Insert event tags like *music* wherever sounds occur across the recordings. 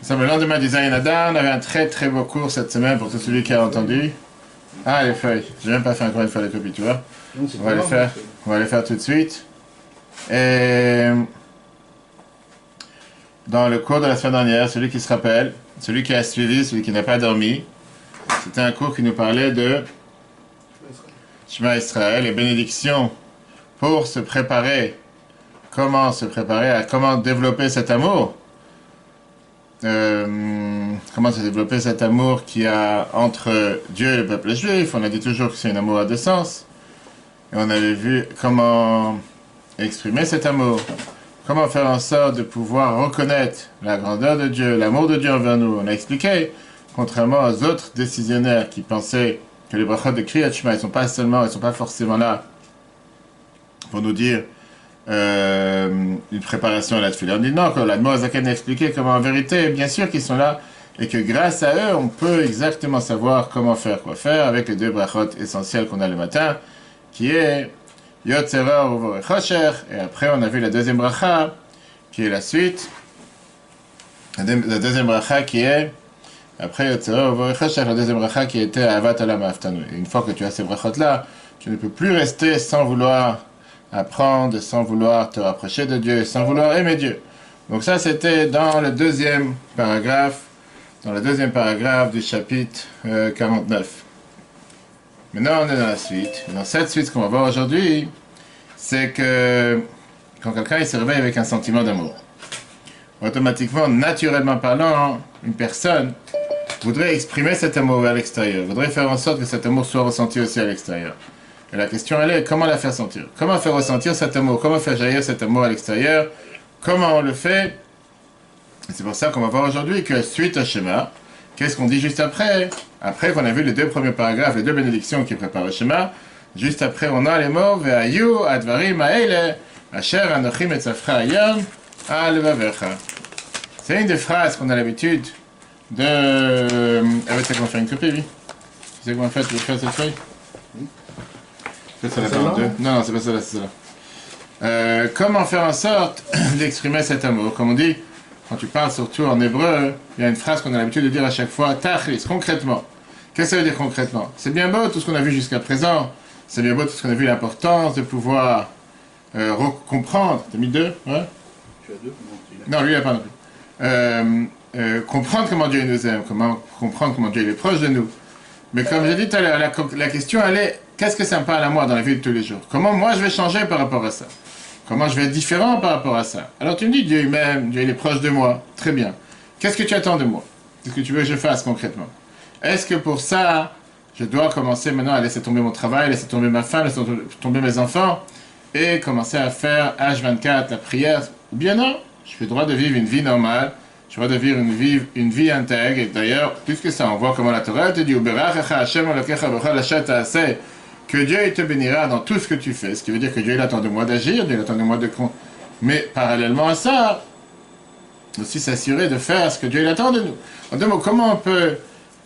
Nous sommes le lendemain du Zayin Adar. On avait un très très beau cours cette semaine pour tout celui qui a entendu. Ah, les feuilles. J'ai même pas fait encore une fois les copies, tu vois. On va les faire. On va les faire tout de suite. Et dans le cours de la semaine dernière, celui qui se rappelle, celui qui a suivi, celui qui n'a pas dormi, c'était un cours qui nous parlait de Shema Israël, les bénédictions pour se préparer. Comment se préparer à comment développer cet amour? Euh, comment se développer cet amour qui a entre Dieu et le peuple juif? On a dit toujours que c'est un amour à deux sens. Et on avait vu comment exprimer cet amour. Comment faire en sorte de pouvoir reconnaître la grandeur de Dieu, l'amour de Dieu envers nous? On a expliqué, contrairement aux autres décisionnaires qui pensaient que les brachot de Kriyat Shema, ils sont pas seulement, ils sont pas forcément là pour nous dire euh, une préparation à la tefila. On dit non, la Zaken a expliqué comment en vérité, bien sûr qu'ils sont là, et que grâce à eux, on peut exactement savoir comment faire, quoi faire avec les deux brachot essentiels qu'on a le matin, qui est Uvore Chosher, et après on a vu la deuxième bracha, qui est la suite, la, deuxième bracha qui est, après Uvore Chosher, la deuxième bracha qui était Avat Alam une fois que tu as ces brachot là, tu ne peux plus rester sans vouloir apprendre sans vouloir te rapprocher de Dieu, sans vouloir aimer Dieu. Donc ça, c'était dans le deuxième paragraphe, dans le deuxième paragraphe du chapitre 49. Euh, Maintenant, on est dans la suite. Dans cette suite, ce qu'on va voir aujourd'hui, c'est que quand quelqu'un se réveille avec un sentiment d'amour, automatiquement, naturellement parlant, une personne voudrait exprimer cet amour vers l'extérieur, voudrait faire en sorte que cet amour soit ressenti aussi à l'extérieur. La question, elle est comment la faire sentir? Comment faire ressentir cet amour? Comment faire jaillir cet amour à l'extérieur? Comment on le fait? C'est pour ça qu'on va voir aujourd'hui que suite à schéma, qu'est-ce qu'on dit juste après? Après qu'on a vu les deux premiers paragraphes, les deux bénédictions qui préparent le schéma, juste après on a les mots Ve'ayu advarim ha'ele asher anochim et ayam. C'est une des phrases qu'on a l'habitude de... Ah oui, c'est qu'on fait une copie, oui. C'est comment fait, faire cette feuille? Ça Non, non, c'est pas ça, c'est ça. Euh, comment faire en sorte *clears throat* d'exprimer cet amour? Comme on dit, quand tu parles surtout en hébreu, il y a une phrase qu'on a l'habitude de dire à chaque fois, tachlis, concrètement. Qu'est-ce que ça veut dire concrètement? C'est bien beau tout ce qu'on a vu jusqu'à présent, c'est bien beau tout ce qu'on a vu, l'importance de pouvoir euh, comprendre. T'as mis deux ouais? Tu as deux? Non, lui, il n'a pas non plus. Euh, euh, comprendre comment Dieu nous aime, comment comprendre comment Dieu est proche de nous. Mais comme j'ai dit tout à l'heure, la, la question, elle est qu'est-ce que ça me parle à moi dans la vie de tous les jours? Comment moi je vais changer par rapport à ça? Comment je vais être différent par rapport à ça? Alors tu me dis, Dieu m'aime, Dieu il est proche de moi, très bien. Qu'est-ce que tu attends de moi? Qu'est-ce que tu veux que je fasse concrètement? Est-ce que pour ça, je dois commencer maintenant à laisser tomber mon travail, laisser tomber ma femme, laisser tomber mes enfants, et commencer à faire H24, la prière? Ou bien non, je fais droit de vivre une vie normale, je dois de vivre une vie, une vie intègre, et d'ailleurs, plus que ça, on voit comment la Torah te dit, que Dieu te bénira dans tout ce que tu fais. Ce qui veut dire que Dieu attend de moi d'agir, Dieu attend de moi de... Mais parallèlement à ça, aussi s'assurer de faire ce que Dieu attend de nous. En deux mots, comment on peut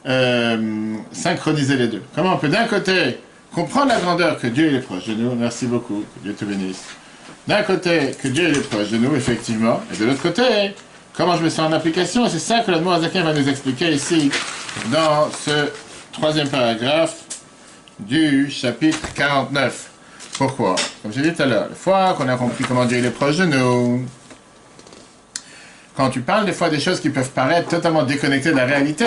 euh, synchroniser les deux? Comment on peut d'un côté comprendre la grandeur que Dieu est proche de nous, merci beaucoup, Dieu te bénisse. D'un côté, que Dieu est proche de nous, effectivement, et de l'autre côté, comment je me sens en application, c'est ça que le Azakin va nous expliquer ici, dans ce troisième paragraphe, du chapitre 49. Pourquoi? Comme j'ai dit tout à l'heure, une fois qu'on a compris comment Dieu est proche de nous, quand tu parles des fois des choses qui peuvent paraître totalement déconnectées de la réalité,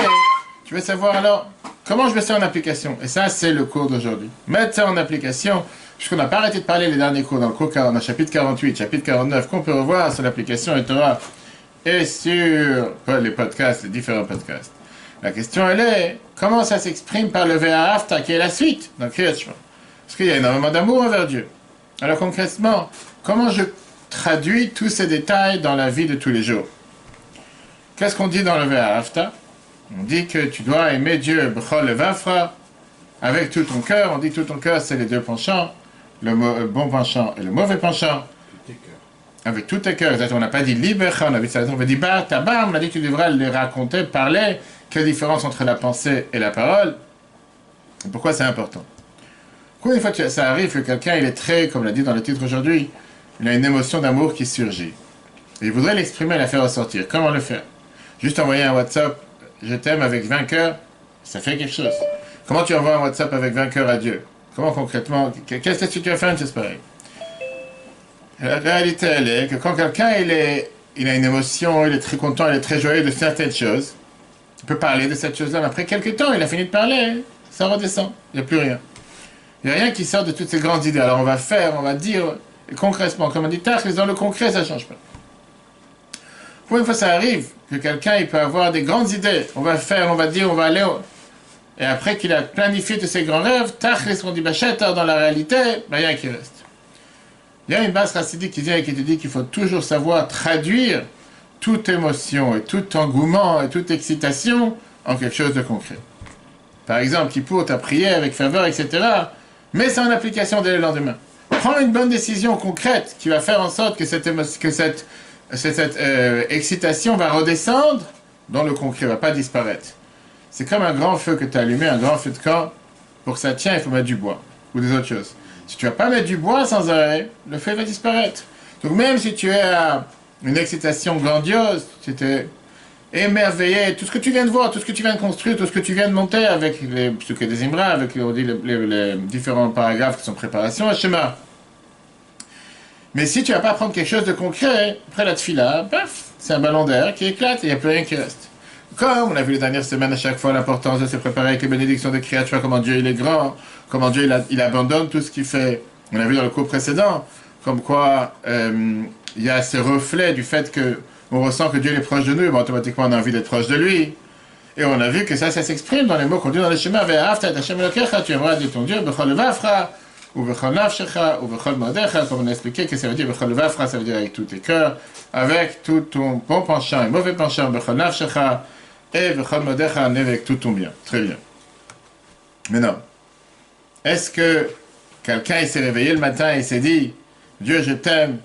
tu veux savoir alors comment je mets ça en application. Et ça, c'est le cours d'aujourd'hui. Mettre ça en application, puisqu'on n'a pas arrêté de parler les derniers cours dans le cours dans le chapitre 48, chapitre 49, qu'on peut revoir sur l'application et et sur les podcasts, les différents podcasts. La question, elle est, comment ça s'exprime par le Ve'ahavta, qui est la suite dans Kriyat Parce qu'il y a énormément d'amour envers Dieu. Alors concrètement, comment je traduis tous ces détails dans la vie de tous les jours? Qu'est-ce qu'on dit dans le Ve'ahavta On dit que tu dois aimer Dieu, B'chol Vafra, avec tout ton cœur. On dit tout ton cœur, c'est les deux penchants, le bon penchant et le mauvais penchant avec tout tes cœurs. On n'a pas dit libecha, on a dit on a dit bah, on a dit tu devrais les raconter, parler, quelle différence entre la pensée et la parole? Et Pourquoi c'est important? Combien de fois ça arrive que quelqu'un, il est très, comme l'a dit dans le titre aujourd'hui, il a une émotion d'amour qui surgit. Et il voudrait l'exprimer la faire ressortir. Comment le faire? Juste envoyer un WhatsApp, je t'aime avec 20 cœurs, ça fait quelque chose. Comment tu envoies un WhatsApp avec 20 cœurs à Dieu? Comment concrètement Qu'est-ce que tu vas faire une La réalité, elle est que quand quelqu'un il, est, il a une émotion, il est très content, il est très joyeux de certaines choses, il peut parler de cette chose-là, mais après quelques temps, il a fini de parler, ça redescend, il n'y a plus rien. Il n'y a rien qui sort de toutes ces grandes idées. Alors on va faire, on va dire, concrètement, comme on dit, tard, dans le concret, ça ne change pas. Pour une fois, ça arrive que quelqu'un il peut avoir des grandes idées. On va faire, on va dire, on va aller. Et après qu'il a planifié tous ses grands rêves, tachlis, on dit, dans la réalité, ben, rien qui reste. Il y a une base racidique qui vient et qui te dit qu'il faut toujours savoir traduire toute émotion et tout engouement et toute excitation en quelque chose de concret. Par exemple, qui pour ta prié avec faveur, etc. Mets ça en application dès le lendemain. Prends une bonne décision concrète qui va faire en sorte que cette, que cette, euh, excitation va redescendre, dont le concret va pas disparaître. C'est comme un grand feu que tu as allumé, un grand feu de camp. Pour que ça tienne, il faut mettre du bois ou des autres choses. Si tu vas pas mettre du bois sans arrêt, le feu va disparaître. Donc même si tu es à une excitation grandiose, tu étais émerveillé, tout ce que tu viens de voir, tout ce que tu viens de construire, tout ce que tu viens de monter avec les, des avec les, différents paragraphes qui sont préparation et schéma. Mais si tu vas pas prendre quelque chose de concret, après la tfila, paf, c'est un ballon d'air qui éclate et il n'y a plus rien qui reste. Comme on a vu les dernières semaines à chaque fois l'importance de se préparer avec les bénédictions de créatures, comment Dieu il est grand, comment Dieu il, abandonne tout ce qu'il fait. On a vu dans le cours précédent, comme quoi euh, il y a ce reflet du fait que on ressent que Dieu est proche de nous, ben, automatiquement on a envie d'être proche de lui. Et on a vu que ça, ça s'exprime dans les mots qu'on dit dans les schémas, tu aimeras dire ton Dieu, ou ou comme on a expliqué que ça veut dire ça veut dire avec tous tes cœurs, avec tout ton bon penchant et mauvais penchant, et avec tout ton bien. Très bien. Maintenant, est-ce que quelqu'un s'est réveillé le matin et s'est dit, Dieu, je t'aime,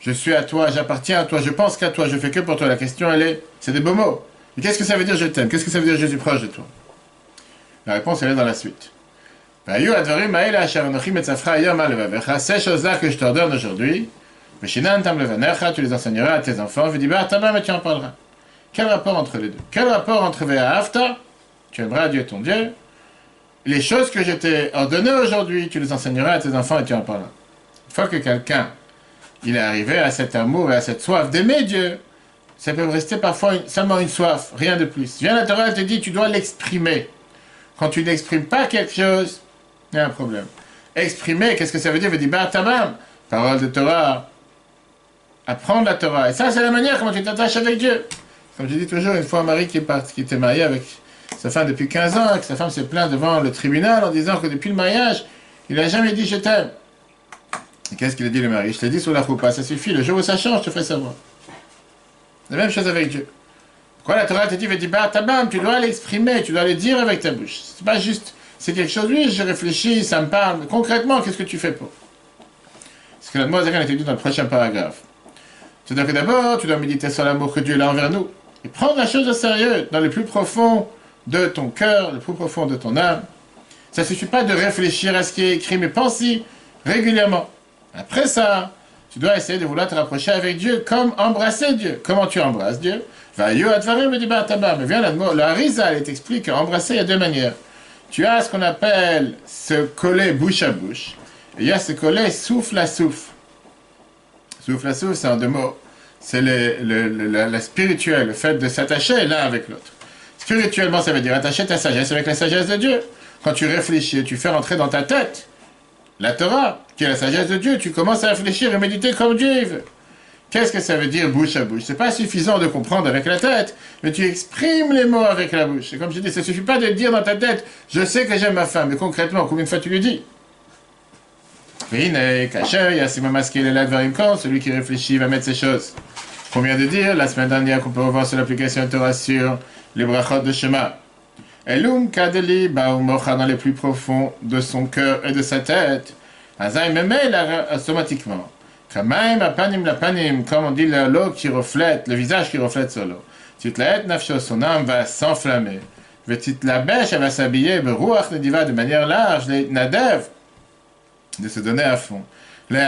je suis à toi, j'appartiens à toi, je pense qu'à toi, je fais que pour toi. La question, elle est, c'est des beaux mots. Mais qu'est-ce que ça veut dire je t'aime? Qu'est-ce que ça veut dire je suis proche de toi? La réponse, elle est dans la suite. Ces choses-là que je t'ordonne aujourd'hui, tu les enseigneras à tes enfants, tu en parleras. Quel rapport entre les deux? Quel rapport entre Ve'afta, tu aimeras Dieu ton Dieu, les choses que je t'ai ordonnées aujourd'hui, tu les enseigneras à tes enfants et tu en parleras. Une fois que quelqu'un il est arrivé à cet amour et à cette soif d'aimer Dieu, ça peut rester parfois seulement une soif, rien de plus. Viens la Torah, elle te dit, tu dois l'exprimer. Quand tu n'exprimes pas quelque chose, il y a un problème. Exprimer, qu'est-ce que ça veut dire? Il veut dire, bah, tamam, parole de Torah, apprendre la Torah. Et ça, c'est la manière comment tu t'attaches avec Dieu. Comme je dis toujours, une fois un mari qui, qui était marié avec sa femme depuis 15 ans, que sa femme s'est plainte devant le tribunal en disant que depuis le mariage, il n'a jamais dit je t'aime. Qu'est-ce qu'il a dit le mari? Je t'ai dit sur la choupa, ça suffit, le jour où ça change, je te ferai savoir. La même chose avec Dieu. Pourquoi la Torah te dit, tabam, tu dois l'exprimer, tu dois le dire avec ta bouche. C'est pas juste, c'est quelque chose, oui, je réfléchis, ça me parle, concrètement, qu'est-ce que tu fais pour? Ce que la Moisée a dit dans le prochain paragraphe. C'est-à-dire que d'abord, tu dois méditer sur l'amour que Dieu a envers nous. Et prendre la chose au sérieux, dans le plus profond de ton cœur, le plus profond de ton âme. Ça ne suffit pas de réfléchir à ce qui est écrit, mais pense-y régulièrement. Après ça, tu dois essayer de vouloir te rapprocher avec Dieu, comme embrasser Dieu. Comment tu embrasses Dieu? Va me dit Mais viens là, le Harizal, il t'explique qu'embrasser, il y a deux manières. Tu as ce qu'on appelle se coller bouche à bouche, et il y a se coller souffle à souffle. Souffle à souffle, c'est en deux mots. C'est le, la, spirituel, le fait de s'attacher l'un avec l'autre. Spirituellement, ça veut dire attacher ta sagesse avec la sagesse de Dieu. Quand tu réfléchis, tu fais rentrer dans ta tête la Torah, qui est la sagesse de Dieu, tu commences à réfléchir et méditer comme Dieu veut. Qu'est-ce que ça veut dire bouche à bouche? C'est pas suffisant de comprendre avec la tête, mais tu exprimes les mots avec la bouche. Et comme je dis, ça suffit pas de dire dans ta tête, je sais que j'aime ma femme, mais concrètement, combien de fois tu lui dis? Celui qui réfléchit va mettre ces choses. Combien de dire La semaine dernière qu'on peut revoir sur l'application Torah sur les brachot de Shema. Elum kadeli mocha dans les plus profonds de son cœur et de sa tête. Azay memel automatiquement. Kamaim apanim la panim, comme on dit l'eau qui reflète, le visage qui reflète sur l'eau. Titlaet nafsho, son âme va s'enflammer. Vetit la bêche, elle va s'habiller, beruach diva de manière large, nadev, de se donner à fond. Le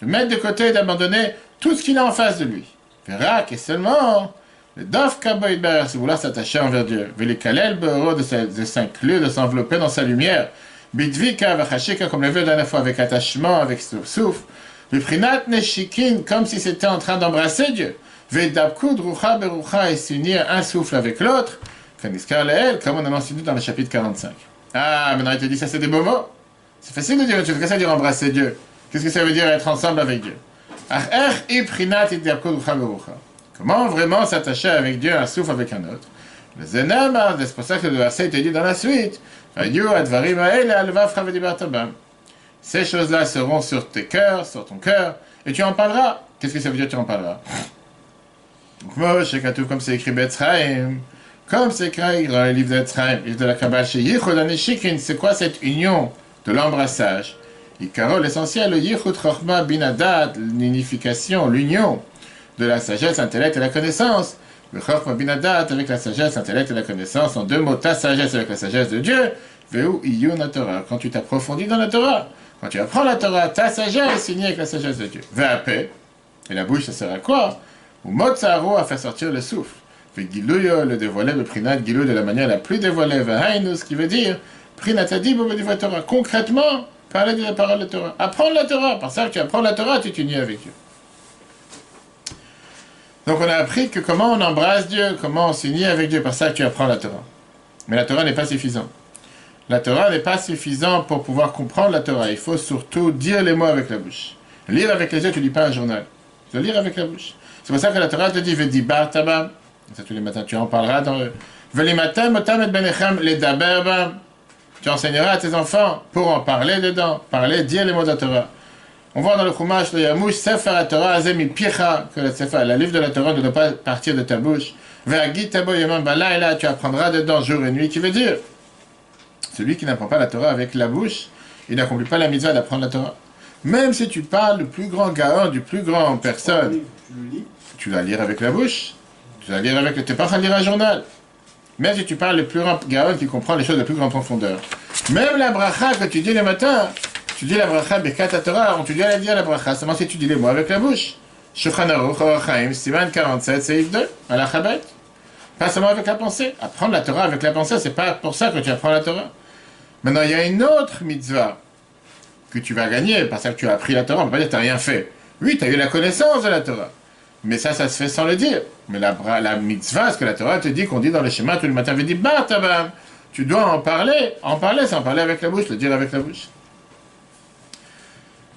De mettre de côté et d'abandonner tout ce qu'il a en face de lui. Rak et seulement le Dof Kaboïber, si vouloir s'attacher envers Dieu. les Kalel Beoro de s'inclure, de s'envelopper dans sa lumière. Bitvika Vachashika, comme le veut la dernière fois, avec attachement, avec souffle. Prinat Neshikin, comme si c'était en train d'embrasser Dieu. Vedabkud Rucha Berucha et s'unir un souffle avec l'autre. Kaniskar Leel, comme on a mentionné dans le chapitre 45. Ah, maintenant il te dit ça, c'est des beaux mots. C'est facile de dire Qu'est-ce que ça veut dire embrasser Dieu. Qu'est-ce que ça veut dire être ensemble avec Dieu? Comment vraiment s'attacher avec Dieu un souffle avec un autre? Zenama, c'est pour ça que le verset te dit dans la suite. Ces choses-là seront sur tes cœurs, sur ton cœur, et tu en parleras. Qu'est-ce que ça veut dire tu en parleras? Comme c'est écrit Betzraim, comme c'est écrit dans le livre d'Etzraim, livre de la Kabbalah, c'est quoi cette union de l'embrassage? Ikaro, l'essentiel, le Yichud Chochma Binadat, l'unification, l'union de la sagesse, l'intellect et la connaissance. Le Chochma Binadat avec la sagesse, l'intellect et la connaissance, en deux mots, ta sagesse avec la sagesse de Dieu, Veu Iyun Torah, quand tu t'approfondis dans la Torah. Quand tu apprends la Torah, ta sagesse est unie avec la sagesse de Dieu. paix. et la bouche, ça sert à quoi? Ou Motzaro, à faire sortir le souffle. Gilouyo, le dévoilé, le prinat, Gilou de la manière la plus dévoilée, ce qui veut dire, Prinatadib, au Torah. Concrètement, parler de la parole de Torah. Apprendre la Torah. Par ça tu apprends la Torah, tu t'unis avec Dieu. Donc on a appris que comment on embrasse Dieu, comment on s'unit avec Dieu, par ça que tu apprends la Torah. Mais la Torah n'est pas suffisante. La Torah n'est pas suffisante pour pouvoir comprendre la Torah. Il faut surtout dire les mots avec la bouche. Lire avec les yeux, tu ne lis pas un journal. Tu dois lire avec la bouche. C'est pour ça que la Torah te dit Vedibar tabam. Ça tous les matins, tu en parleras dans le. Tu enseigneras à tes enfants pour en parler dedans, parler, dire les mots de la Torah. On voit dans le Chumash, le Yamouch, Sefer Torah, Azemi Picha, que le Sefer, la livre de la Torah ne doit pas partir de ta bouche. Vergit Tabo Yamam là, tu apprendras dedans jour et nuit, qui veut dire, celui qui n'apprend pas la Torah avec la bouche, il n'accomplit pas la mitzvah d'apprendre la Torah. Même si tu parles du plus grand gaon, du plus grand personne, tu dois lire avec la bouche, tu dois lire avec. Tu pas en train de lire un journal. Même si tu parles le plus grand Gaon qui comprend les choses de plus grande profondeur. Même la bracha que tu dis le matin, tu dis la bracha Bekat Torah, on te dit à la dire la bracha, seulement si tu dis les mots avec la bouche. Shulchan Aruch, Siman 47, Seif 2, à la Chabet. Pas seulement avec la pensée. Apprendre la Torah avec la pensée, c'est pas pour ça que tu apprends la Torah. Maintenant, il y a une autre mitzvah que tu vas gagner, parce que tu as appris la Torah, on peut pas dire que tu n'as rien fait. Oui, tu as eu la connaissance de la Torah. Mais ça, ça se fait sans le dire. Mais la, la mitzvah, ce que la Torah te dit, qu'on dit dans le schéma tout le matin, elle dit bah, tu dois en parler. En parler, c'est en parler avec la bouche, le dire avec la bouche.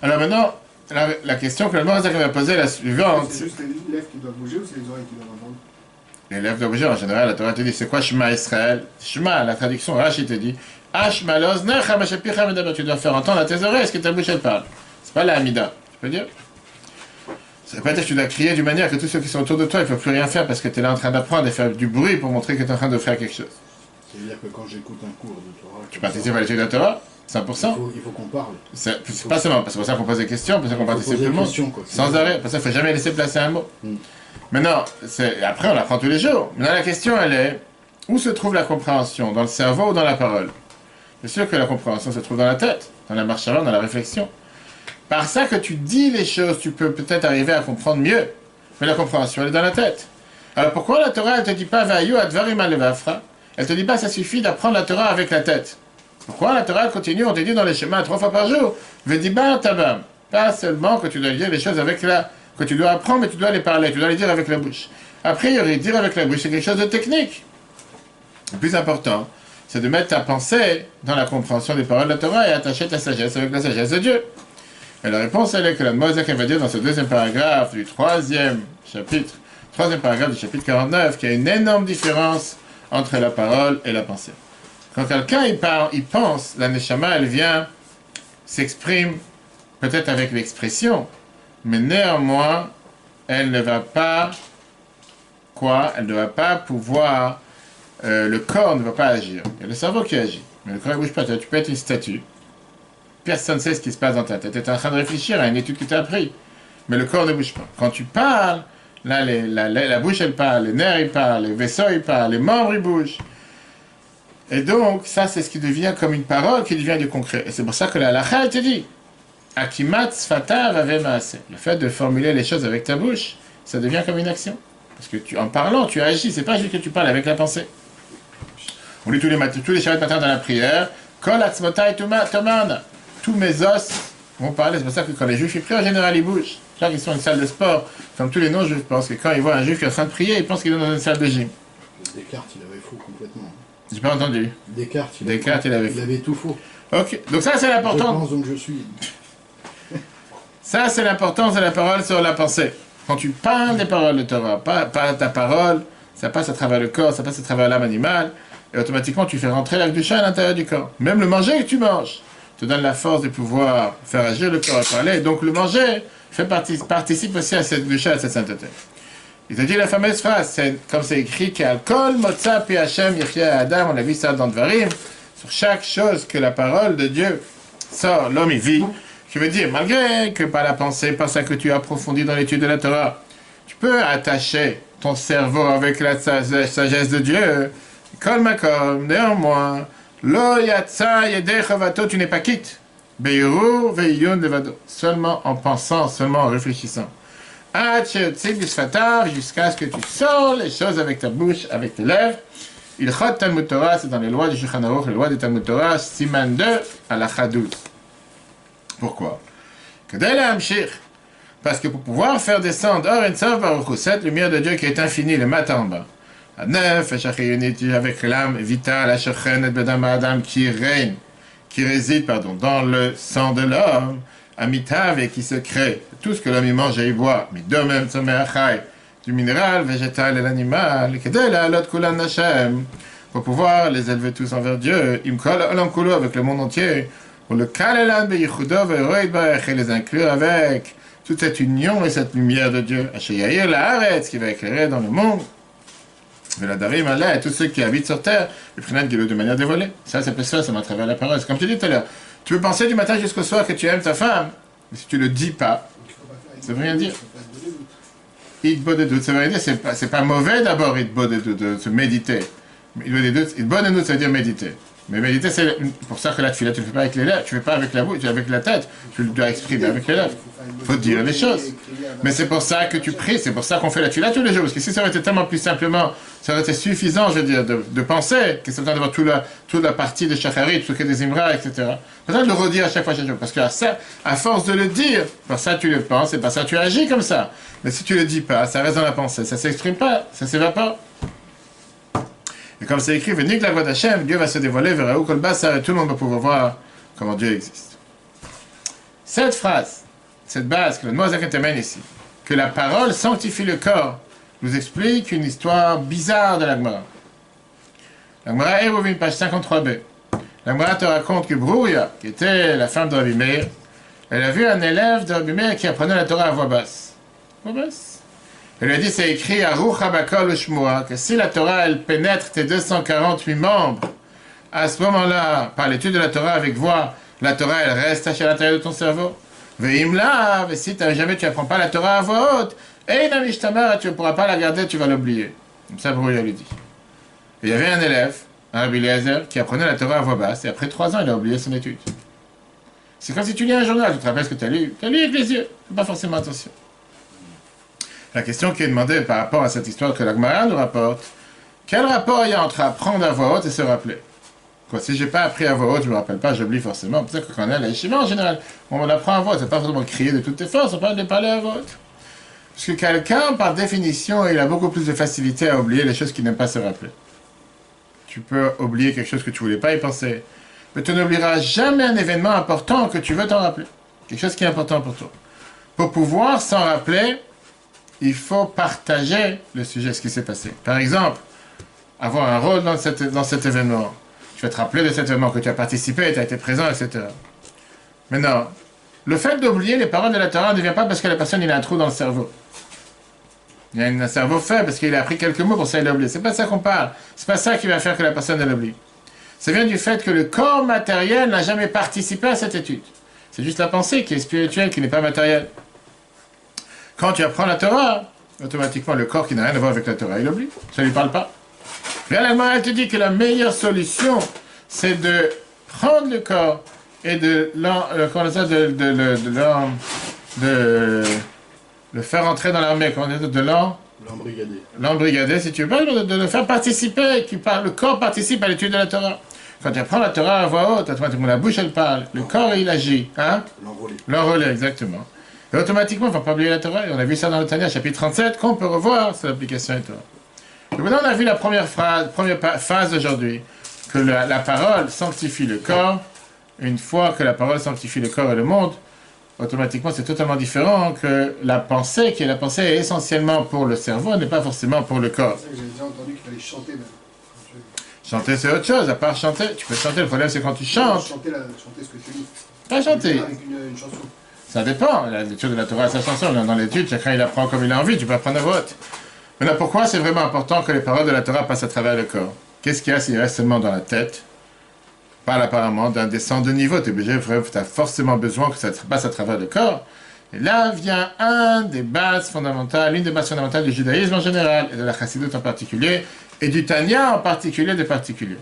Alors maintenant, la, question que le Morazak va poser est la suivante. C'est juste les lèvres qui doivent bouger ou c'est les oreilles qui doivent entendre? Les lèvres doivent bouger. En général, la Torah te dit c'est quoi Shema Israël? Shema, la traduction, Rachid te dit tu dois faire entendre à tes oreilles ce que ta bouche elle parle. C'est pas la Hamida. Tu peux dire? Ça veut pas dire que tu dois crier d'une manière que tous ceux qui sont autour de toi, ils ne peuvent plus rien faire parce que tu es là en train d'apprendre et faire du bruit pour montrer que tu es en train de faire quelque chose. C'est-à-dire que quand j'écoute un cours de Torah... Tu participes à l'étude de la Torah 100% Il faut, qu'on parle. C'est pas seulement, c'est pour ça qu'on pose des questions, pour ça qu'on participe tout le monde. Sans arrêt, pour ça il ne faut jamais laisser placer un mot. Hmm. Maintenant, après on apprend tous les jours. Maintenant la question elle est, où se trouve la compréhension? Dans le cerveau ou dans la parole? C'est sûr que la compréhension se trouve dans la tête, dans la marche avant, dans la réflexion. Par ça que tu dis les choses, tu peux peut-être arriver à comprendre mieux. Mais la compréhension, elle est dans la tête. Alors pourquoi la Torah, elle te dit pas Vayu advarim alevafra Elle te dit pas, ça suffit d'apprendre la Torah avec la tête. Pourquoi la Torah continue On te dit dans les schémas trois fois par jour Vediba tabam. Pas seulement que tu dois dire les choses avec la. que tu dois apprendre, mais tu dois les parler, tu dois les dire avec la bouche. A priori, dire avec la bouche, c'est quelque chose de technique. Le plus important, c'est de mettre ta pensée dans la compréhension des paroles de la Torah et attacher ta sagesse avec la sagesse de Dieu. Et la réponse, elle est que la Mosek va dire dans ce deuxième paragraphe du troisième chapitre, troisième paragraphe du chapitre 49, qu'il y a une énorme différence entre la parole et la pensée. Quand quelqu'un il parle, il pense, la Neshama, elle vient, s'exprime, peut-être avec l'expression, mais néanmoins, elle ne va pas, quoi Elle ne va pas pouvoir, euh, le corps ne va pas agir. Il y a le cerveau qui agit, mais le corps ne bouge pas. Tu peux être une statue, Personne ne sait ce qui se passe dans ta tête. Tu es en train de réfléchir à une étude que tu as appris. Mais le corps ne bouge pas. Quand tu parles, là, la, bouche, elle parle, les nerfs, ils parlent, les vaisseaux, ils parlent, les membres, ils bougent. Et donc, ça, c'est ce qui devient comme une parole, qui devient du concret. Et c'est pour ça que la lacha, elle te dit Akimat Le fait de formuler les choses avec ta bouche, ça devient comme une action. Parce que tu, en parlant, tu agis, c'est pas juste que tu parles avec la pensée. On lit tous les matins, tous les matins dans la prière, Kol atzmotai tomana. Tous mes os vont parler, c'est pour ça que quand les juifs ils prient, en général ils bougent. Là, ils sont dans une salle de sport, comme tous les non-juifs pensent que quand ils voient un juif qui est en train de prier, ils pensent qu'il est dans une salle de gym. Descartes, il avait faux complètement. J'ai pas entendu. Descartes, il, Descartes, il avait il avait tout faux. Ok, donc ça c'est Je l'important. pense donc je suis. *laughs* Ça, c'est l'importance de la parole sur la pensée. Quand tu parles des paroles de Torah, pas, pas ta parole, ça passe à travers le corps, ça passe à travers l'âme animale, et automatiquement tu fais rentrer la à l'intérieur du corps. Même le manger que tu manges te donne la force de pouvoir faire agir le corps et parler. Donc le manger fait partie, participe aussi à cette gdusha, à cette sainteté. Il te dit la fameuse phrase, c'est comme c'est écrit qu'Alkol, Motza, Pi Hashem, Adam, on a vu ça dans Dvarim, sur chaque chose que la parole de Dieu sort, l'homme y vit. Je veux dire, malgré que par la pensée, par ça que tu approfondis dans l'étude de la Torah, tu peux attacher ton cerveau avec la sa- sa- sagesse de Dieu. Kol makom, néanmoins, lo yatsa yedech avato, tu n'es pas quitte. Beiru veiyun levado. Seulement en pensant, seulement en réfléchissant. Jusqu'à ce que tu sors les choses avec ta bouche, avec tes lèvres. Il chot Talmud Torah, c'est dans les lois du Shulchan Aruch, les lois du Talmud Torah, siman 2, à la 12. Pourquoi. Parce que pour pouvoir faire descendre Or Baruch cette lumière de Dieu qui est infinie, le matin en bas. Adnef, Eshachiyuniti, avec l'âme vitale, et Bedam Adam, qui règne, qui réside, pardon, dans le sang de l'homme, Amitav, et qui se crée. Tout ce que l'homme y mange et y boit, mais de même, du minéral, végétal et l'animal, pour pouvoir les élever tous envers Dieu, Imkol Olam avec le monde entier, pour le Kalelan Beyichudo Ve'roid Barech, et les inclure avec toute cette union et cette lumière de Dieu, la Haaretz, qui va éclairer dans le monde, la Darim Allah, et tous ceux qui habitent sur terre, le Gilo de manière dévoilée. Ça, ça peut se faire, ça à travers la parole. C'est comme tu dis tout à l'heure. Tu peux penser du matin jusqu'au soir que tu aimes ta femme, mais si tu le dis pas, Ça veut rien dire. Idbo de doute, ça veut rien dire, c'est pas, pas mauvais d'abord, Idbo de doute, de se méditer. Idbo de doute, ça veut dire méditer. Mais méditer, c'est pour ça que là, tu ne fais pas avec les lèvres, tu ne fais pas avec la bouche, avec la tête, tu dois exprimer avec les lèvres. Faut dire les choses. Mais c'est pour ça que tu pries, c'est pour ça qu'on fait la tuila tous les jours. Parce que si ça aurait été tellement plus simplement, ça aurait été suffisant, je veux dire, de, penser, que c'est besoin d'avoir toute la, toute la partie de Shacharit, tout ce qui est des Imra, etc. Besoin de le redire à chaque fois, chaque jour. Parce que à, force de le dire, par ça tu le penses et par ça tu agis comme ça. Mais si tu le dis pas, ça reste dans la pensée, ça s'exprime pas, ça s'évapore. Et comme c'est écrit, Vénik la voix d'Hachem, Dieu va se dévoiler vers Raoul Kolbassar et tout le monde va pouvoir voir comment Dieu existe. Cette phrase, cette base que le ici, que la parole sanctifie le corps, nous explique une histoire bizarre de l'Agmara. L'Agmara Eruvin, page 53b. L'Agmara te raconte que Brouya, qui était la femme de Rabbi elle a vu un élève de Rabbi qui apprenait la Torah à voix basse. Voix basse? Elle lui a dit, c'est écrit à Ruch Habakol Shmua, que si la Torah, elle pénètre tes 248 membres, à ce moment-là, par l'étude de la Torah avec voix, la Torah, elle reste à l'intérieur de ton cerveau. Veimla, mais si jamais tu apprends pas la Torah à voix haute, et tu ne pourras pas la garder, tu vas l'oublier. Comme ça, Brouya lui dit. Et il y avait un élève, un Rabbi qui apprenait la Torah à voix basse, et après trois ans, il a oublié son étude. C'est comme si tu lis un journal, tu te rappelles ce que tu as lu. Tu as lu avec les yeux, fais pas forcément attention. La question qui est demandée par rapport à cette histoire que l'Agmara nous rapporte, quel rapport il y a entre apprendre à voix haute et se rappeler? Quoi, si j'ai pas appris à voix haute, je me rappelle pas, j'oublie forcément. C'est ça que quand on est à yeshiva, en général, on apprend à voix haute, c'est pas forcément crier de toutes tes forces, on parle de parler à voix haute. Parce que quelqu'un, par définition, il a beaucoup plus de facilité à oublier les choses qu'il n'aime pas se rappeler. Tu peux oublier quelque chose que tu voulais pas y penser, mais tu n'oublieras jamais un événement important que tu veux t'en rappeler. Quelque chose qui est important pour toi. Pour pouvoir s'en rappeler, il faut partager le sujet, ce qui s'est passé. Par exemple, avoir un rôle dans cet événement. Tu vas te rappeler de cet événement que tu as participé, tu as été présent, etc. Maintenant, le fait d'oublier les paroles de la Torah ne vient pas parce que la personne a un trou dans le cerveau. Il a un cerveau faible parce qu'il a appris quelques mots pour ça il a oublié. C'est pas ça qu'on parle. C'est pas ça qui va faire que la personne elle oublie. Ça vient du fait que le corps matériel n'a jamais participé à cette étude. C'est juste la pensée qui est spirituelle, qui n'est pas matérielle. Quand tu apprends la Torah, automatiquement le corps qui n'a rien à voir avec la Torah, il oublie. Ça ne lui parle pas. Réellement, elle te dit que la meilleure solution, c'est de prendre le corps et de l'en- euh, de, de, de, l'en- le faire entrer dans l'armée, de l'an L'embrigadé. l'embrigader, si tu veux, de, de le faire participer, qui parle, le corps participe à l'étude de la Torah. Quand tu apprends la Torah à voix haute, automatiquement la bouche elle parle, le corps il agit, hein? L'enrôler, exactement. Et automatiquement, il ne faut pas oublier la Torah. Et on a vu ça dans le Tania, chapitre 37, qu'on peut revoir sur l'application et Torah. Donc maintenant, on a vu la première phrase, première phase d'aujourd'hui, que la, la parole sanctifie le corps. Une fois que la parole sanctifie le corps et le monde, automatiquement, c'est totalement différent que la pensée, qui est la pensée est essentiellement pour le cerveau, n'est pas forcément pour le corps. J'avais déjà entendu qu'il fallait chanter même. Chanter, c'est autre chose. À part chanter, tu peux chanter. Le problème, c'est quand tu chantes. Chanter, la- chanter ce que tu dis. Pas chanter. Avec une, une chanson. Ça dépend. La lecture de la Torah, sa chanson. Dans l'étude, chacun il apprend comme il a envie. Tu peux apprendre à vote. Maintenant, pourquoi c'est vraiment important que les paroles de la Torah passent à travers le corps? Qu'est-ce qu'il y a s'il reste seulement dans la tête? Parle apparemment d'un descend de niveau. Tu as forcément besoin que ça passe à travers le corps. Et là vient un des bases fondamentales, une des bases fondamentales du judaïsme en général, et de la chassidoute en particulier, et du Tanya en particulier des particuliers.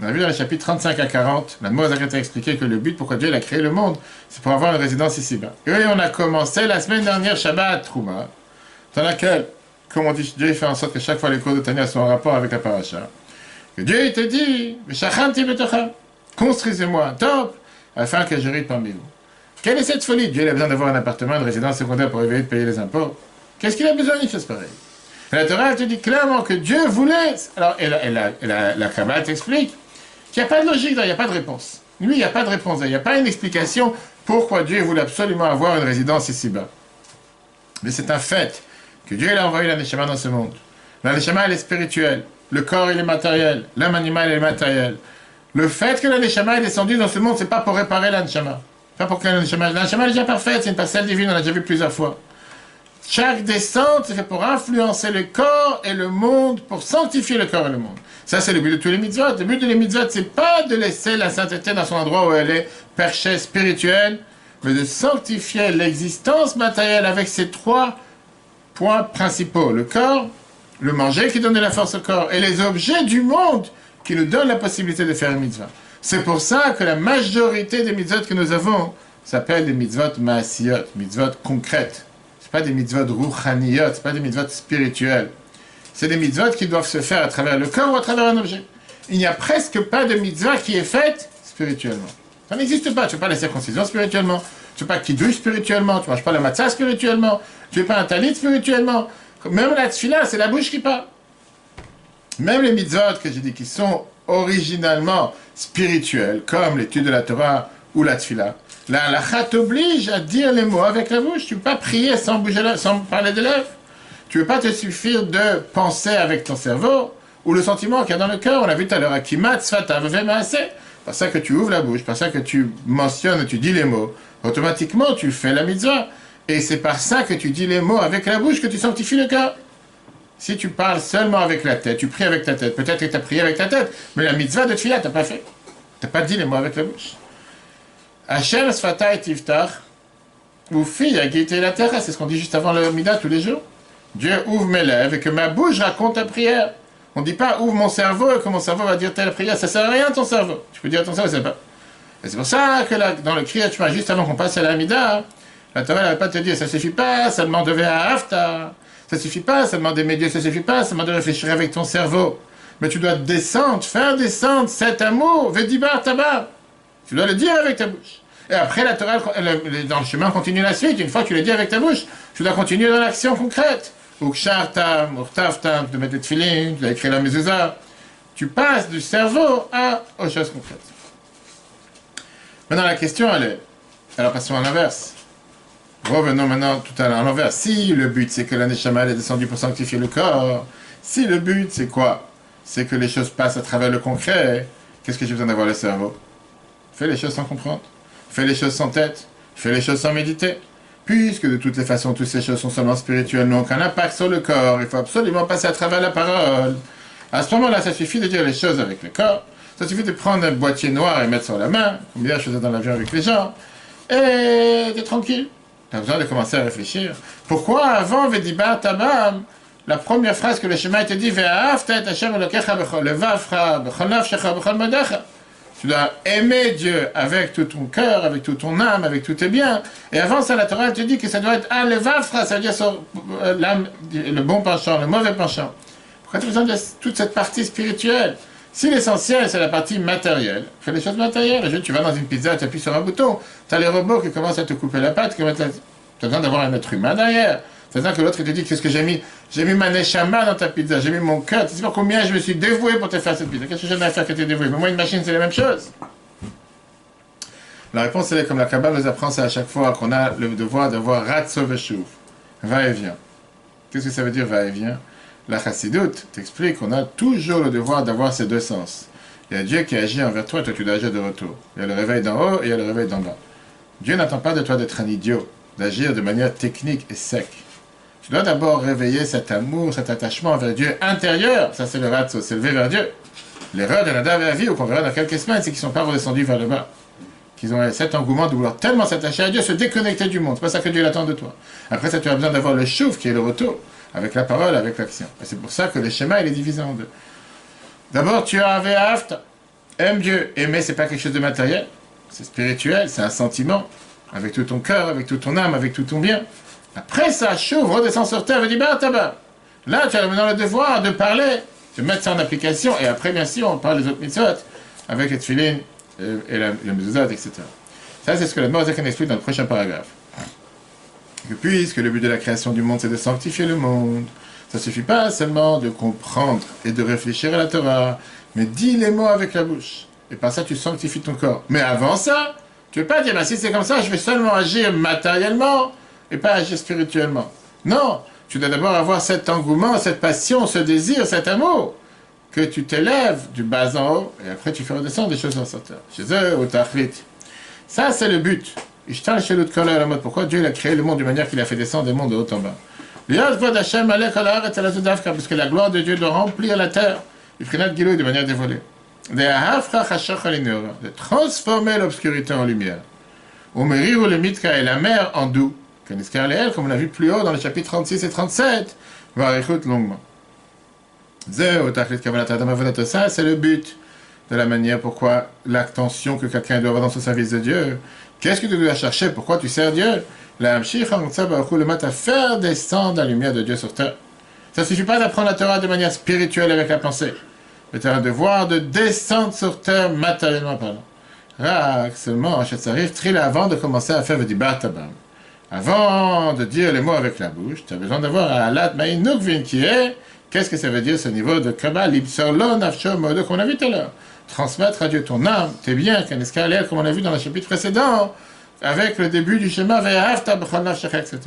On a vu dans le chapitre 35 à 40, la Mose a expliqué que le but pourquoi Dieu a créé le monde, c'est pour avoir une résidence ici-bas. Et on a commencé la semaine dernière Shabbat Trouma, dans laquelle, comme on dit, Dieu fait en sorte que chaque fois les cours de Tanya sont en rapport avec la paracha. Que Dieu te dit, construisez-moi un temple afin que je parmi vous. Quelle est cette folie? Dieu a besoin d'avoir un appartement, une résidence secondaire pour éviter de payer les impôts. Qu'est-ce qu'il a besoin d'une chose pareille? La Torah te dit clairement que Dieu voulait. Alors, et la, et la Kabbalah t'explique qu'il n'y a pas de logique, il n'y a pas de réponse. Lui, il n'y a pas de réponse, il n'y a pas une explication pourquoi Dieu voulait absolument avoir une résidence ici-bas. Mais c'est un fait que Dieu a envoyé l'aneshama dans ce monde. L'aneshama, elle est spirituelle. Le corps, il est matériel. L'âme animale, elle est matérielle. Le fait que l'aneshama est descendu dans ce monde, c'est pas pour réparer l'aneshama. Pas pour que l'aneshama... L'aneshama est déjà parfaite, c'est une parcelle divine, on l'a déjà vu plusieurs fois. Chaque descente, c'est fait pour influencer le corps et le monde, pour sanctifier le corps et le monde. Ça, c'est le but de tous les mitzvot. Le but de les mitzvot, c'est pas de laisser la sainteté dans son endroit où elle est perchée spirituelle, mais de sanctifier l'existence matérielle avec ces trois points principaux. Le corps, le manger qui donne de la force au corps, et les objets du monde qui nous donnent la possibilité de faire une mitzvah. C'est pour ça que la majorité des mitzvot que nous avons s'appellent des mitzvot maasiyot, mitzvot concrètes. C'est pas des mitzvot rouchaniyot, c'est pas des mitzvot spirituels. C'est des mitzvot qui doivent se faire à travers le corps ou à travers un objet. Il n'y a presque pas de mitzvah qui est faite spirituellement. Ça n'existe pas. Tu ne fais pas la circoncision spirituellement. Tu ne fais pas kiddush spirituellement. Tu ne manges pas la matzah spirituellement. Tu fais pas un talit spirituellement. Même la tfila, c'est la bouche qui parle. Même les mitzvot que j'ai dit qui sont originalement spirituels, comme l'étude de la Torah ou la tfila, la halakha t'oblige à dire les mots avec la bouche. Tu ne peux pas prier sans, bouger la- sans parler des lèvres. Tu ne veux pas te suffire de penser avec ton cerveau ou le sentiment qu'il y a dans le cœur. On a vu tout à l'heure, Akimat. Par ça que tu ouvres la bouche, par ça que tu mentionnes, tu dis les mots, automatiquement tu fais la mitzvah. Et c'est par ça que tu dis les mots avec la bouche que tu sanctifies le cœur. Si tu parles seulement avec la tête, tu pries avec ta tête, peut-être que tu as prié avec ta tête, mais la mitzvah de tu n'as pas fait. Tu n'as pas dit les mots avec la bouche. Hashem Sfata et Tiftach, ou fille à la terre, c'est ce qu'on dit juste avant le tous les jours. Dieu ouvre mes lèvres et que ma bouche raconte ta prière. On ne dit pas ouvre mon cerveau et que mon cerveau va dire telle prière. Ça ne sert à rien ton cerveau. Tu peux dire ton cerveau, c'est pas. Et c'est pour ça que dans le Kriyat juste avant qu'on passe à l'Amida, la Torah ne va pas te dire ça suffit pas, ça demande de à Hafta. Ça suffit pas, ça demande d'aimer Dieu, ça suffit pas, ça demande de réfléchir avec ton cerveau. Mais tu dois descendre, faire descendre cet amour, Vedibar Tabar. Tu dois le dire avec ta bouche. Et après, la Torah, dans le chemin, continue la suite. Une fois que tu le dis avec ta bouche, tu dois continuer dans l'action concrète. Ukshartam, Urtavtam, tu mettre des tefillin, tu dois écrire la mezuzah. Tu passes du cerveau à, aux choses concrètes. Maintenant, la question, elle est... Alors, passons à l'inverse. Revenons maintenant tout à l'envers. Si le but, c'est que la Neshama est descendue pour sanctifier le corps, si le but, c'est quoi? C'est que les choses passent à travers le concret, qu'est-ce que j'ai besoin d'avoir le cerveau? Fais les choses sans comprendre. Fais les choses sans tête. Fais les choses sans méditer. Puisque de toutes les façons, toutes ces choses sont seulement spirituelles, n'ont aucun impact sur le corps. Il faut absolument passer à travers la parole. À ce moment-là, ça suffit de dire les choses avec le corps. Ça suffit de prendre un boîtier noir et mettre sur la main, comme hier je faisais dans l'avion avec les gens, et d'être tranquille. Tu as besoin de commencer à réfléchir. Pourquoi avant Vedibar Tabam, la première phrase que le schéma te dit. Tu dois aimer Dieu avec tout ton cœur, avec toute ton âme, avec tous tes biens. Et avant ça, la Torah te dit que ça doit être un levafra, ça veut dire euh, le bon penchant, le mauvais penchant. Pourquoi tu as besoin de toute cette partie spirituelle? Si l'essentiel, c'est la partie matérielle, fais les choses matérielles. Tu vas dans une pizza, tu appuies sur un bouton, tu as les robots qui commencent à te couper la pâte, tu as besoin d'avoir un être humain derrière. C'est-à-dire que l'autre, te dit, qu'est-ce que j'ai mis? J'ai mis ma neshama dans ta pizza, j'ai mis mon cœur. Tu sais pas combien je me suis dévoué pour te faire cette pizza. Qu'est-ce que j'ai à faire que tu es dévoué? Mais moi, une machine, c'est la même chose. La réponse, elle est comme la Kabbalah nous apprend, c'est à chaque fois qu'on a le devoir d'avoir ratso va et vient. Qu'est-ce que ça veut dire va et vient La chassidoute t'explique qu'on a toujours le devoir d'avoir ces deux sens. Il y a Dieu qui agit envers toi, toi tu dois agir de retour. Il y a le réveil d'en haut et il y a le réveil d'en bas. Dieu n'attend pas de toi d'être un idiot, d'agir de manière technique et sec. Tu dois d'abord réveiller cet amour, cet attachement vers Dieu intérieur. Ça, c'est le ratso, c'est lever vers Dieu. L'erreur de Nadav et vie, ou qu'on verra dans quelques semaines, c'est qu'ils ne sont pas redescendus vers le bas. Qu'ils ont cet engouement de vouloir tellement s'attacher à Dieu, se déconnecter du monde. C'est pas ça que Dieu attend de toi. Après ça, tu as besoin d'avoir le chouf, qui est le retour, avec la parole, avec l'action. Et c'est pour ça que le schéma, il est divisé en deux. D'abord, tu as un aime Dieu. Aimer, c'est pas quelque chose de matériel, c'est spirituel, c'est un sentiment, avec tout ton cœur, avec toute ton âme, avec tout ton bien. Après ça, Chouv redescend sur terre et dit Bah, tabac. Là, tu as maintenant le devoir de parler, de mettre ça en application. Et après, bien sûr, on parle des autres mitzvot avec les tefillin et, la, mezuzot, etc. Ça, c'est ce que la Morazakan explique dans le prochain paragraphe. Que puisque le but de la création du monde, c'est de sanctifier le monde, ça ne suffit pas seulement de comprendre et de réfléchir à la Torah, mais dis les mots avec la bouche. Et par ça, tu sanctifies ton corps. Mais avant ça, tu ne veux pas dire, bah, si c'est comme ça, je vais seulement agir matériellement, et pas agir spirituellement. Non, tu dois d'abord avoir cet engouement, cette passion, ce désir, cet amour, que tu t'élèves du bas en haut, et après tu fais redescendre des choses en sorteur. Chez eux, au tachlit. Ça, c'est le but. Pourquoi Dieu a créé le monde d'une manière qu'il a fait descendre des mondes de haut en bas? Parce que la gloire de Dieu doit remplir la terre, de manière dévolée. De transformer l'obscurité en lumière. Ou le mitka et la mer en doux comme on l'a vu plus haut dans les chapitres 36 et 37, va écouter longuement. C'est le but de la manière pourquoi l'attention que quelqu'un doit avoir dans son service de Dieu. Qu'est-ce que tu dois chercher? Pourquoi tu sers Dieu? La le mat à faire descendre la lumière de Dieu sur terre. Ça ne suffit pas d'apprendre la Torah de manière spirituelle avec la pensée. Mais tu as un devoir de descendre sur terre matériellement parlant. Rak, seulement, arrive, trille avant de commencer à faire du batabam. Avant de dire les mots avec la bouche, tu as besoin d'avoir un alat ma'inukvin qui est, qu'est-ce que ça veut dire ce niveau de kabbalah, l'ibsorlon afsho modo qu'on a vu tout à l'heure? Transmettre à Dieu ton âme, tes biens, comme on a vu dans le chapitre précédent, avec le début du schéma etc.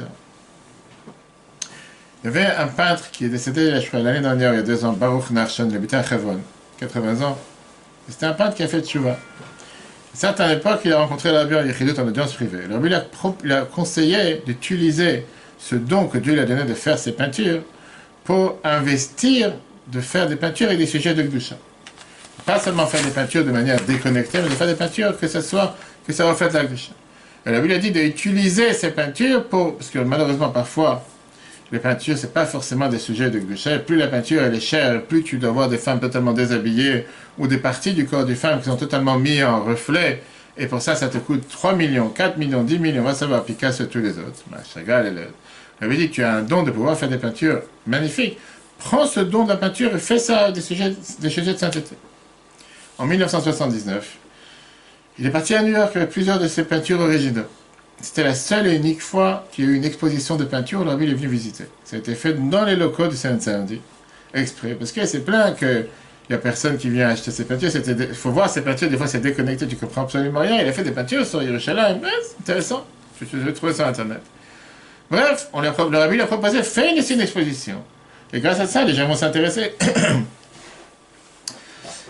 Il y avait un peintre qui est décédé l'année dernière, il y a deux ans, Baruch Narshon, il habitait à Chevron, 80 ans. C'était un peintre qui a fait tchouva certaines époques, il a rencontré la Rabbi Yechidut en audience privée. Le lui a, conseillé d'utiliser ce don que Dieu lui a donné de faire ses peintures pour investir, de faire des peintures avec des sujets de Gdusha. Pas seulement faire des peintures de manière déconnectée, mais de faire des peintures que ça soit, que ça reflète la Gdusha. Et la Bible a dit d'utiliser ces peintures pour, parce que malheureusement parfois, les peintures, c'est pas forcément des sujets de Gdusha. Plus la peinture elle est chère, plus tu dois voir des femmes totalement déshabillées ou des parties du corps des femmes qui sont totalement mises en reflet. Et pour ça, ça te coûte 3 millions, 4 millions, 10 millions, on va savoir, Picasso et tous les autres. Chagall et le... avait dit tu as un don de pouvoir faire des peintures magnifiques. Prends ce don de la peinture et fais ça des sujets, des sujets de sainteté. En 1979, il est parti à New York avec plusieurs de ses peintures originales. C'était la seule et unique fois qu'il y a eu une exposition de peinture où il est venu visiter. Ça a été fait dans les locaux du Saint-Sandy, exprès, parce que c'est plein que il n'y a personne qui vient acheter ses peintures. Il faut voir ces peintures, des fois c'est déconnecté, tu comprends absolument rien. Il a fait des peintures sur Yerushalayim, c'est intéressant. Je vais trouver sur Internet. Bref, on a, le lui a proposé, fais ici une exposition. Et grâce à ça, les gens vont s'intéresser. *coughs*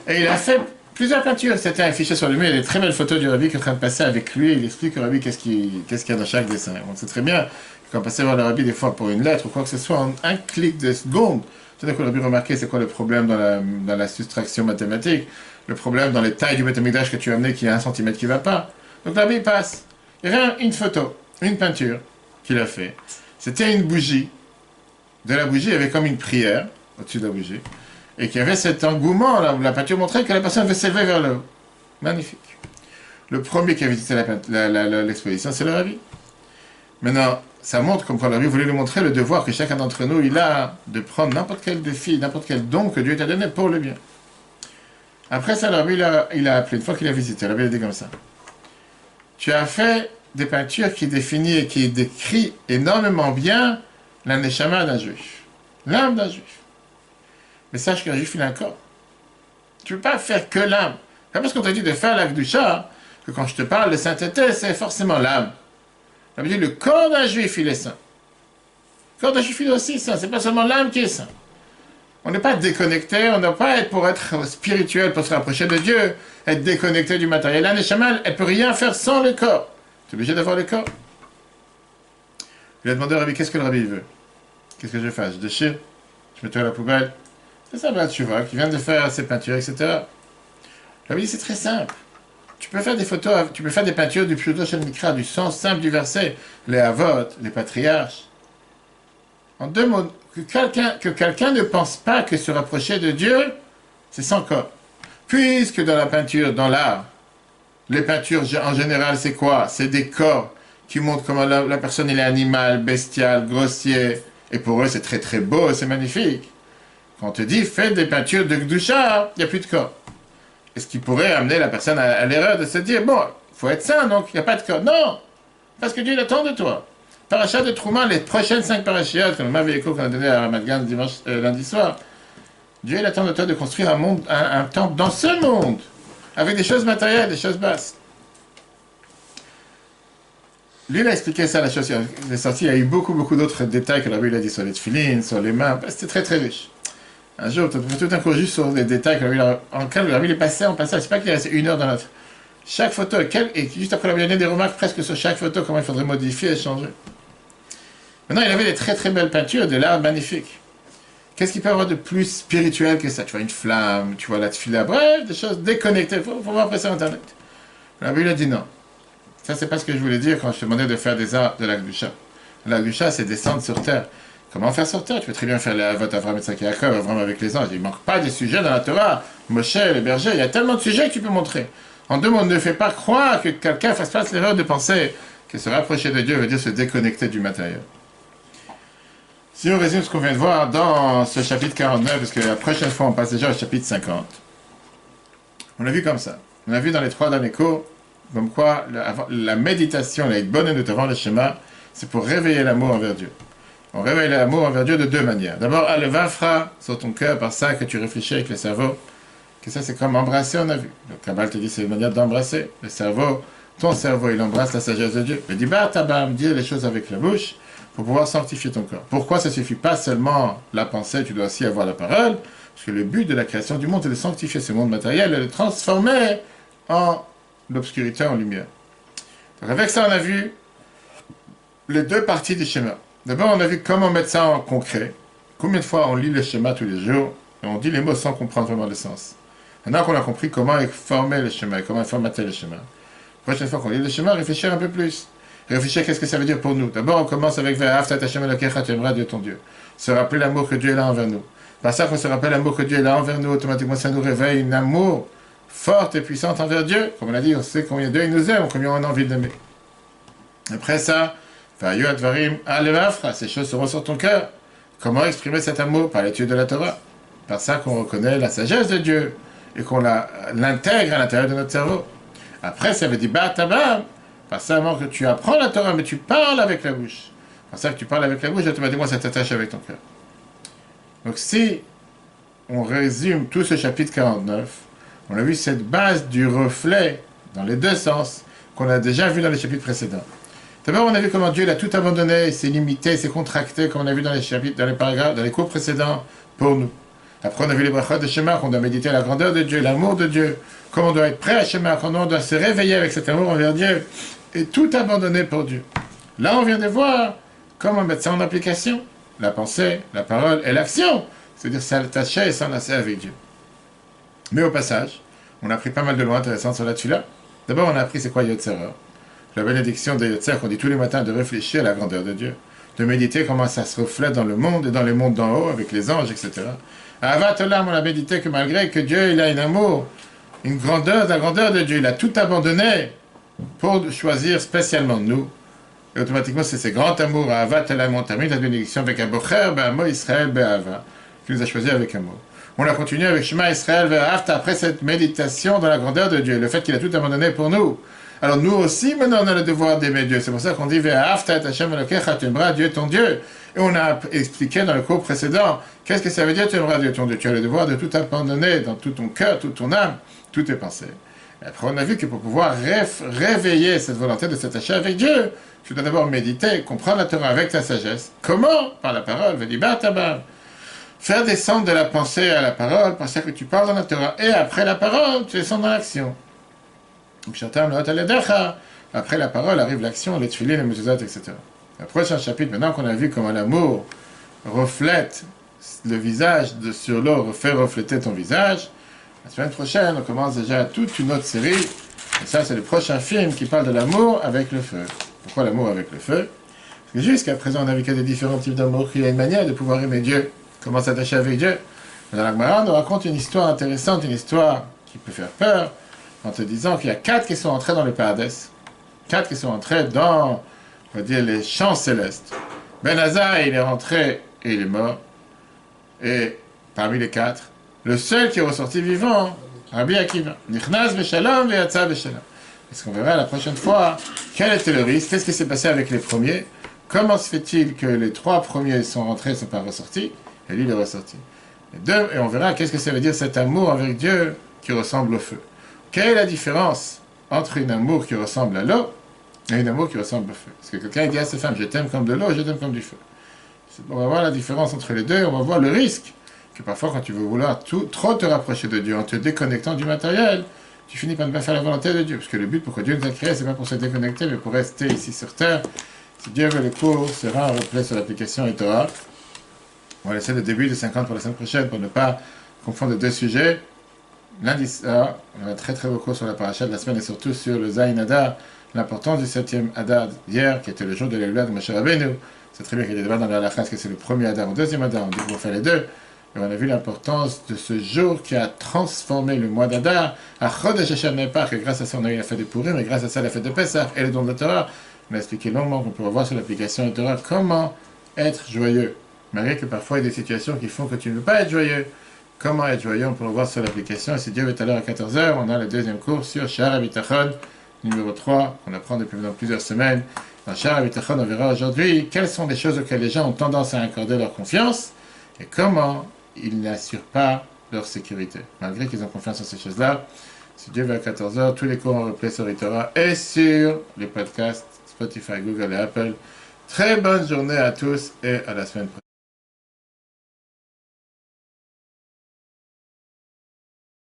Et il a fait plusieurs peintures. C'était affiché sur le mur. A des très belles photos du rabbi qui est en train de passer avec lui. Il explique au rabbi qu'est-ce qu'il y a dans chaque dessin. On sait très bien quand on passait voir le rabbi des fois pour une lettre ou quoi que ce soit, en un clic de seconde, à dire que le rabbi remarquait c'est quoi le problème dans la, dans la soustraction mathématique, le problème dans les tailles du métamigdash que tu as amené qui a un centimètre qui ne va pas. Donc le rabbi passe. Il y avait une photo, une peinture qu'il a fait. C'était une bougie. De la bougie, il y avait comme une prière au-dessus de la bougie et qu'il y avait cet engouement où la peinture montrait que la personne veut s'élever vers le haut. Magnifique. Le premier qui a visité l'exposition, c'est le Rabbi. Maintenant, ça montre, comme quand le Rabbi voulait nous montrer, le devoir que chacun d'entre nous, il a de prendre n'importe quel défi, n'importe quel don que Dieu t'a donné pour le bien. Après ça, le Rabbi, il a, appelé, une fois qu'il a visité, le Rabbi a dit comme ça. Tu as fait des peintures qui définissent et qui décrit énormément bien la d'un juif, l'âme d'un juif. Mais sache qu'un juif, il a un corps. Tu ne peux pas faire que l'âme. C'est parce qu'on t'a dit de faire l'acte du chat que quand je te parle de sainteté, c'est forcément l'âme. Ça veut dire le corps d'un juif, il est saint. Le corps d'un juif, il est aussi saint. C'est pas seulement l'âme qui est saint. On n'est pas déconnecté, on n'a pas être pour être spirituel, pour se rapprocher de Dieu, être déconnecté du matériel. La Neshama, elle peut rien faire sans le corps. Tu es obligé d'avoir le corps. Il a demandé au rabbi, qu'est-ce que le rabbi veut? Qu'est-ce que je fais Je déchire? Je mets tout à la poubelle? C'est ça, tu vois, qui vient de faire ses peintures, etc. Rabbi dit, c'est très simple. Tu peux faire des photos, tu peux faire des peintures du Pseudo Mikra, du sens simple du verset, les Avot, les patriarches. En deux mots, que quelqu'un que quelqu'un ne pense pas que se rapprocher de Dieu, c'est sans corps. Puisque dans la peinture, dans l'art, les peintures, en général, c'est quoi? C'est des corps qui montrent comment la, personne est animal, bestial, grossier. Et pour eux, c'est très très beau, c'est magnifique. Quand on te dit, fais des peintures de Gdusha, il n'y a plus de corps. Est-ce qui pourrait amener la personne à, l'erreur de se dire, bon, il faut être saint, donc il n'y a pas de corps Non Parce que Dieu attend de toi. Parachat de Trouman, les prochaines cinq parachiotes, comme le qu'on a donné à Ramadgan dimanche, euh, lundi soir, Dieu il attend de toi de construire un, monde, un temple dans ce monde avec des choses matérielles, des choses basses. Lui, il a expliqué ça, la chose il est sorti. Il y a eu beaucoup, beaucoup d'autres détails que la Bible a dit sur les tefilines, sur les mains. C'était très, très riche. Un jour, tout un coup juste sur les détails que la en lequel la Bible est passé en passage. C'est pas qu'il est resté une heure dans notre. Chaque photo, et juste après, la Bible a des remarques presque sur chaque photo, comment il faudrait modifier et changer. Maintenant, il avait des très, très belles peintures, de l'art magnifique. Qu'est-ce qu'il peut y avoir de plus spirituel que ça? Tu vois une flamme, tu vois la tefila, bref, des choses déconnectées. Il faut, voir après sur Internet. La Bible a dit non. Ça, c'est pas ce que je voulais dire quand je te demandais de faire des arts de chat. L'acte du chat, c'est descendre sur terre. Comment faire sur terre Tu peux très bien faire la vote Avram et Yaakov, Avram avec les anges. Il ne manque pas des sujets dans la Torah. Moshe, les bergers, il y a tellement de sujets que tu peux montrer. En deux mots, ne fais pas croire que quelqu'un fasse pas l'erreur de penser que se rapprocher de Dieu veut dire se déconnecter du matériel. Si on résume ce qu'on vient de voir dans ce chapitre 49, parce que la prochaine fois on passe déjà au chapitre 50, on l'a vu comme ça. On a vu dans les trois derniers cours, comme quoi la, méditation, la bonne de rendre le schéma, c'est pour réveiller l'amour envers Dieu. On réveille l'amour envers Dieu de deux manières. D'abord, le vafra sur ton cœur par ça que tu réfléchis avec le cerveau. Que ça, c'est comme embrasser, on a vu. Le Kabbalah te dit c'est une manière d'embrasser. Le cerveau, ton cerveau, il embrasse la sagesse de Dieu. Mais dis, bah, tabam, dire les choses avec la bouche pour pouvoir sanctifier ton corps. Pourquoi ça suffit pas seulement la pensée, tu dois aussi avoir la parole? Parce que le but de la création du monde, c'est de sanctifier ce monde matériel et de le transformer en l'obscurité en lumière. Donc avec ça, on a vu les deux parties du schéma. D'abord, on a vu comment mettre ça en concret. Combien de fois on lit le schéma tous les jours et on dit les mots sans comprendre vraiment le sens. Maintenant qu'on a compris comment former le schéma et comment formater le schéma, la prochaine fois qu'on lit le schéma, réfléchir un peu plus. Réfléchir qu'est-ce que ça veut dire pour nous? D'abord, on commence avec tu aimeras Dieu ton Dieu. Se rappeler l'amour que Dieu a envers nous. Par ça qu'on se rappelle l'amour que Dieu a envers nous, automatiquement ça nous réveille un amour forte et puissante envers Dieu. Comme on l'a dit, on sait combien Dieu il nous aime, combien on a envie d'aimer. Après ça, ces choses seront sur ton cœur. Comment exprimer cet amour Par l'étude de la Torah? Par ça qu'on reconnaît la sagesse de Dieu et qu'on l'intègre à l'intérieur de notre cerveau. Après, ça veut dire, bah, pas seulement que tu apprends la Torah, mais tu parles avec la bouche. Par ça que tu parles avec la bouche, automatiquement ça t'attache avec ton cœur. Donc si on résume tout ce chapitre 49, on a vu cette base du reflet dans les deux sens qu'on a déjà vu dans les chapitres précédents. D'abord, on a vu comment Dieu a tout abandonné, s'est limité, s'est contracté, comme on a vu dans les chapitres, dans les paragraphes, dans les cours précédents, pour nous. Après, on a vu les brachot de Shema, qu'on doit méditer la grandeur de Dieu, l'amour de Dieu, comment on doit être prêt à Shema, comment on doit se réveiller avec cet amour envers Dieu, et tout abandonné pour Dieu. Là, on vient de voir comment mettre ça en application. La pensée, la parole et l'action. C'est-à-dire s'attacher et s'enlacer avec Dieu. Mais au passage, on a appris pas mal de lois intéressantes sur la tula. D'abord, on a appris c'est quoi Yotzer. La bénédiction de qu'on dit tous les matins de réfléchir à la grandeur de Dieu. De méditer comment ça se reflète dans le monde et dans les mondes d'en haut avec les anges, etc. À Avatolam, on a médité que malgré que Dieu il a un amour une grandeur, la grandeur de Dieu. Il a tout abandonné pour choisir spécialement nous. Et automatiquement, c'est ce grand amour à Ava, la montagne, la bénédiction avec un bocher, Be'amo Israël, Be'ava, qui nous a choisi avec amour. On a continué avec Shema Israël, Be'afta, après cette méditation dans la grandeur de Dieu, le fait qu'il a tout abandonné pour nous. Alors nous aussi, maintenant, on a le devoir d'aimer Dieu. C'est pour ça qu'on dit et tu aimeras Dieu ton Dieu. Et on a expliqué dans le cours précédent, qu'est-ce que ça veut dire tu aimeras Dieu ton Dieu? Tu as le devoir de tout abandonner dans tout ton cœur, toute ton âme, toutes tes pensées. Après, on a vu que pour pouvoir réveiller cette volonté de s'attacher avec Dieu, tu dois d'abord méditer, comprendre la Torah avec ta sagesse. Comment? Par la parole. Faire descendre de la pensée à la parole, penser que tu parles dans la Torah. Et après la parole, tu descends dans l'action. Après la parole arrive l'action, les tefilines, les mezuzot, etc. Le prochain chapitre, maintenant qu'on a vu comment l'amour reflète le visage de, sur l'eau, fait refléter ton visage, la semaine prochaine, on commence déjà toute une autre série. Et ça, c'est le prochain film qui parle de l'amour avec le feu. Pourquoi l'amour avec le feu? Parce que jusqu'à présent, on a vu qu'il y a des différents types d'amour, qu'il y a une manière de pouvoir aimer Dieu. Comment s'attacher avec Dieu Dans la on raconte une histoire intéressante, une histoire qui peut faire peur, en te disant qu'il y a quatre qui sont entrés dans le paradis. Quatre qui sont entrés dans, on va dire, les champs célestes. Ben Hazar, il est rentré et il est mort. Et parmi les quatre, le seul qui est ressorti vivant, Rabbi Akiva. Nichnaz Beshalom Ve'atza Beshalom. Est-ce qu'on verra la prochaine fois quel était le risque? Qu'est-ce qui s'est passé avec les premiers? Comment se fait-il que les trois premiers sont rentrés et ne sont pas ressortis? Et lui, il est ressorti. Deux, et on verra qu'est-ce que ça veut dire cet amour avec Dieu qui ressemble au feu. Quelle est la différence entre un amour qui ressemble à l'eau et un amour qui ressemble au feu? Parce que quelqu'un dit à sa femme, je t'aime comme de l'eau, je t'aime comme du feu. On va voir la différence entre les deux, on va voir le risque que parfois quand tu veux vouloir trop te rapprocher de Dieu en te déconnectant du matériel, tu finis par ne pas faire la volonté de Dieu. Parce que le but pour que Dieu nous a créés, c'est pas pour se déconnecter, mais pour rester ici sur terre. Si Dieu veut, le cours sera un replay sur l'application Etora. On va laisser le début de 50 pour la semaine prochaine pour ne pas confondre les deux sujets. Lundi, ah, on a très très beaucoup sur la paracha de la semaine et surtout sur le Zayin Adar, l'importance du septième Adar hier, qui était le jour de l'éloignement de Moshe Rabbeinu. C'est très bien qu'il y ait des dans la phrase que c'est le premier Adar ou le deuxième Adar, on dit qu'on faire les deux. Et on a vu l'importance de ce jour qui a transformé le mois d'Adar à Chodesh Hashem que grâce à ça on a eu la fête de Purim, mais grâce à ça la fête de Pessah et le don de la Torah. On a expliqué longuement qu'on peut voir sur l'application de Torah comment être joyeux. Malgré que parfois il y a des situations qui font que tu ne veux pas être joyeux. Comment être joyeux, peut le voir sur l'application. Et si Dieu veut à l'heure à 14h, on a le deuxième cours sur Shara Bitachon, numéro 3, qu'on apprend depuis maintenant plusieurs semaines. Dans Shara Bitachon, on verra aujourd'hui quelles sont les choses auxquelles les gens ont tendance à accorder leur confiance et comment ils n'assurent pas leur sécurité, malgré qu'ils ont confiance en ces choses-là. Si Dieu veut à 14h, tous les cours en replay sur Torah et sur les podcasts Spotify, Google et Apple. Très bonne journée à tous et à la semaine prochaine.